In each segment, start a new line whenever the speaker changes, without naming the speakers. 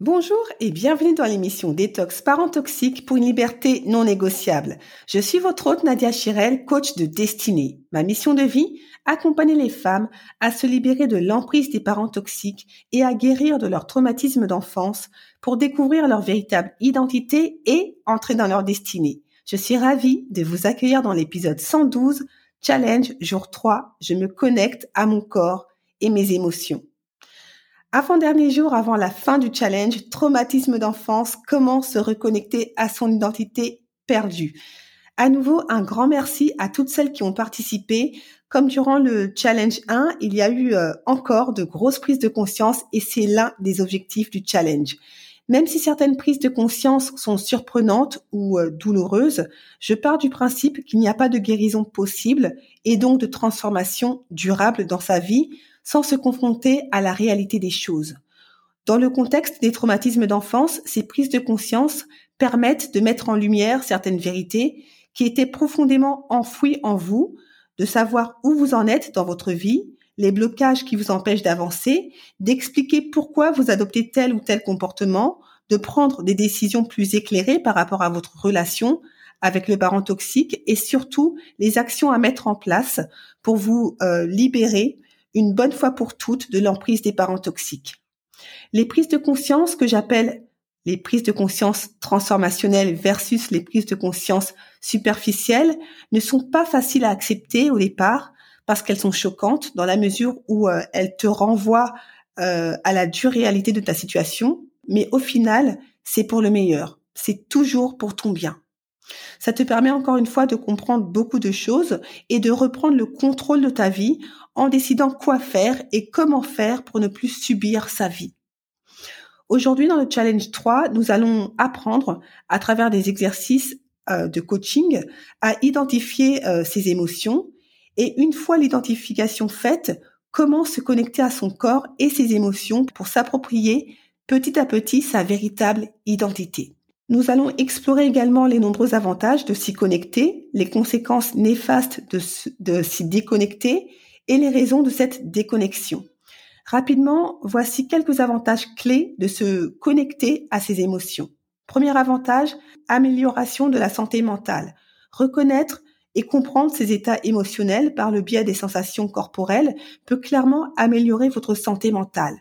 Bonjour et bienvenue dans l'émission Détox Parents Toxiques pour une liberté non négociable. Je suis votre hôte Nadia Chirel, coach de destinée. Ma mission de vie, accompagner les femmes à se libérer de l'emprise des parents toxiques et à guérir de leur traumatisme d'enfance pour découvrir leur véritable identité et entrer dans leur destinée. Je suis ravie de vous accueillir dans l'épisode 112, Challenge jour 3, je me connecte à mon corps et mes émotions. Avant-dernier jour avant la fin du challenge, traumatisme d'enfance, comment se reconnecter à son identité perdue. À nouveau, un grand merci à toutes celles qui ont participé. Comme durant le challenge 1, il y a eu euh, encore de grosses prises de conscience et c'est l'un des objectifs du challenge. Même si certaines prises de conscience sont surprenantes ou euh, douloureuses, je pars du principe qu'il n'y a pas de guérison possible et donc de transformation durable dans sa vie sans se confronter à la réalité des choses. Dans le contexte des traumatismes d'enfance, ces prises de conscience permettent de mettre en lumière certaines vérités qui étaient profondément enfouies en vous, de savoir où vous en êtes dans votre vie, les blocages qui vous empêchent d'avancer, d'expliquer pourquoi vous adoptez tel ou tel comportement, de prendre des décisions plus éclairées par rapport à votre relation avec le parent toxique et surtout les actions à mettre en place pour vous euh, libérer une bonne fois pour toutes de l'emprise des parents toxiques. Les prises de conscience que j'appelle les prises de conscience transformationnelles versus les prises de conscience superficielles ne sont pas faciles à accepter au départ parce qu'elles sont choquantes dans la mesure où euh, elles te renvoient euh, à la dure réalité de ta situation, mais au final, c'est pour le meilleur. C'est toujours pour ton bien. Ça te permet encore une fois de comprendre beaucoup de choses et de reprendre le contrôle de ta vie en décidant quoi faire et comment faire pour ne plus subir sa vie. Aujourd'hui, dans le challenge 3, nous allons apprendre à travers des exercices euh, de coaching à identifier euh, ses émotions et une fois l'identification faite, comment se connecter à son corps et ses émotions pour s'approprier petit à petit sa véritable identité. Nous allons explorer également les nombreux avantages de s'y connecter, les conséquences néfastes de s'y déconnecter et les raisons de cette déconnexion. Rapidement, voici quelques avantages clés de se connecter à ses émotions. Premier avantage, amélioration de la santé mentale. Reconnaître et comprendre ses états émotionnels par le biais des sensations corporelles peut clairement améliorer votre santé mentale.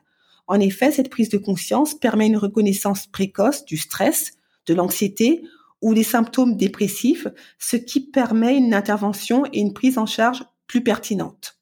En effet, cette prise de conscience permet une reconnaissance précoce du stress, de l'anxiété ou des symptômes dépressifs, ce qui permet une intervention et une prise en charge plus pertinente.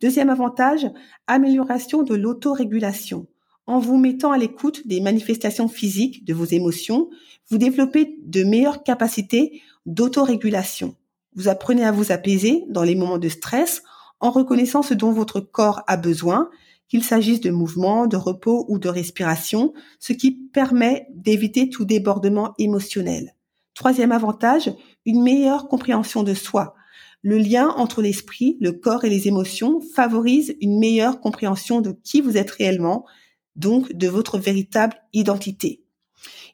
Deuxième avantage, amélioration de l'autorégulation. En vous mettant à l'écoute des manifestations physiques de vos émotions, vous développez de meilleures capacités d'autorégulation. Vous apprenez à vous apaiser dans les moments de stress en reconnaissant ce dont votre corps a besoin, qu'il s'agisse de mouvement, de repos ou de respiration, ce qui permet d'éviter tout débordement émotionnel. Troisième avantage, une meilleure compréhension de soi. Le lien entre l'esprit, le corps et les émotions favorise une meilleure compréhension de qui vous êtes réellement, donc de votre véritable identité.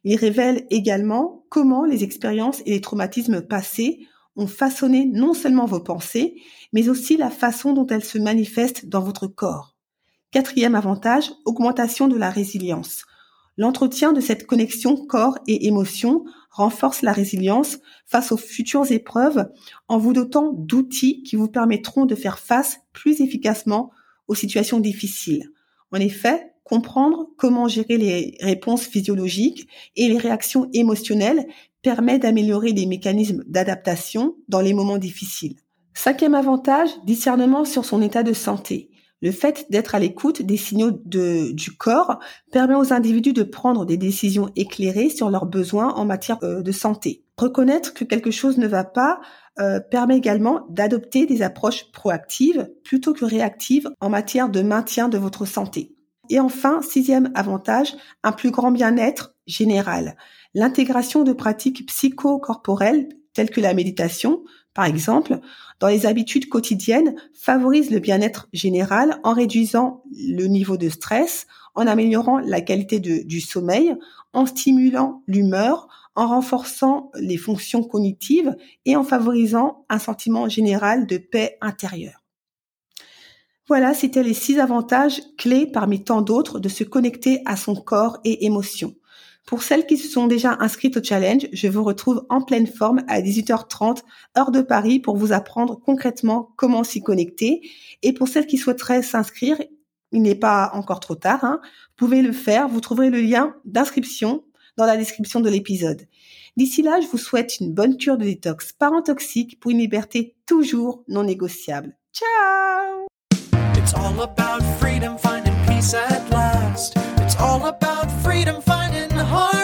Il révèle également comment les expériences et les traumatismes passés ont façonné non seulement vos pensées, mais aussi la façon dont elles se manifestent dans votre corps. Quatrième avantage, augmentation de la résilience. L'entretien de cette connexion corps et émotion renforce la résilience face aux futures épreuves en vous dotant d'outils qui vous permettront de faire face plus efficacement aux situations difficiles. En effet, comprendre comment gérer les réponses physiologiques et les réactions émotionnelles permet d'améliorer les mécanismes d'adaptation dans les moments difficiles. Cinquième avantage, discernement sur son état de santé. Le fait d'être à l'écoute des signaux de, du corps permet aux individus de prendre des décisions éclairées sur leurs besoins en matière euh, de santé. Reconnaître que quelque chose ne va pas euh, permet également d'adopter des approches proactives plutôt que réactives en matière de maintien de votre santé. Et enfin, sixième avantage, un plus grand bien-être général. L'intégration de pratiques psychocorporelles telles que la méditation, par exemple, dans les habitudes quotidiennes favorise le bien-être général en réduisant le niveau de stress, en améliorant la qualité du sommeil, en stimulant l'humeur, en renforçant les fonctions cognitives et en favorisant un sentiment général de paix intérieure. Voilà, c'était les six avantages clés parmi tant d'autres de se connecter à son corps et émotions. Pour celles qui se sont déjà inscrites au challenge, je vous retrouve en pleine forme à 18h30 heure de Paris pour vous apprendre concrètement comment s'y connecter. Et pour celles qui souhaiteraient s'inscrire, il n'est pas encore trop tard, hein, vous pouvez le faire. Vous trouverez le lien d'inscription dans la description de l'épisode. D'ici là, je vous souhaite une bonne cure de détox parent toxique pour une liberté toujours non négociable. Ciao all about freedom, finding the heart.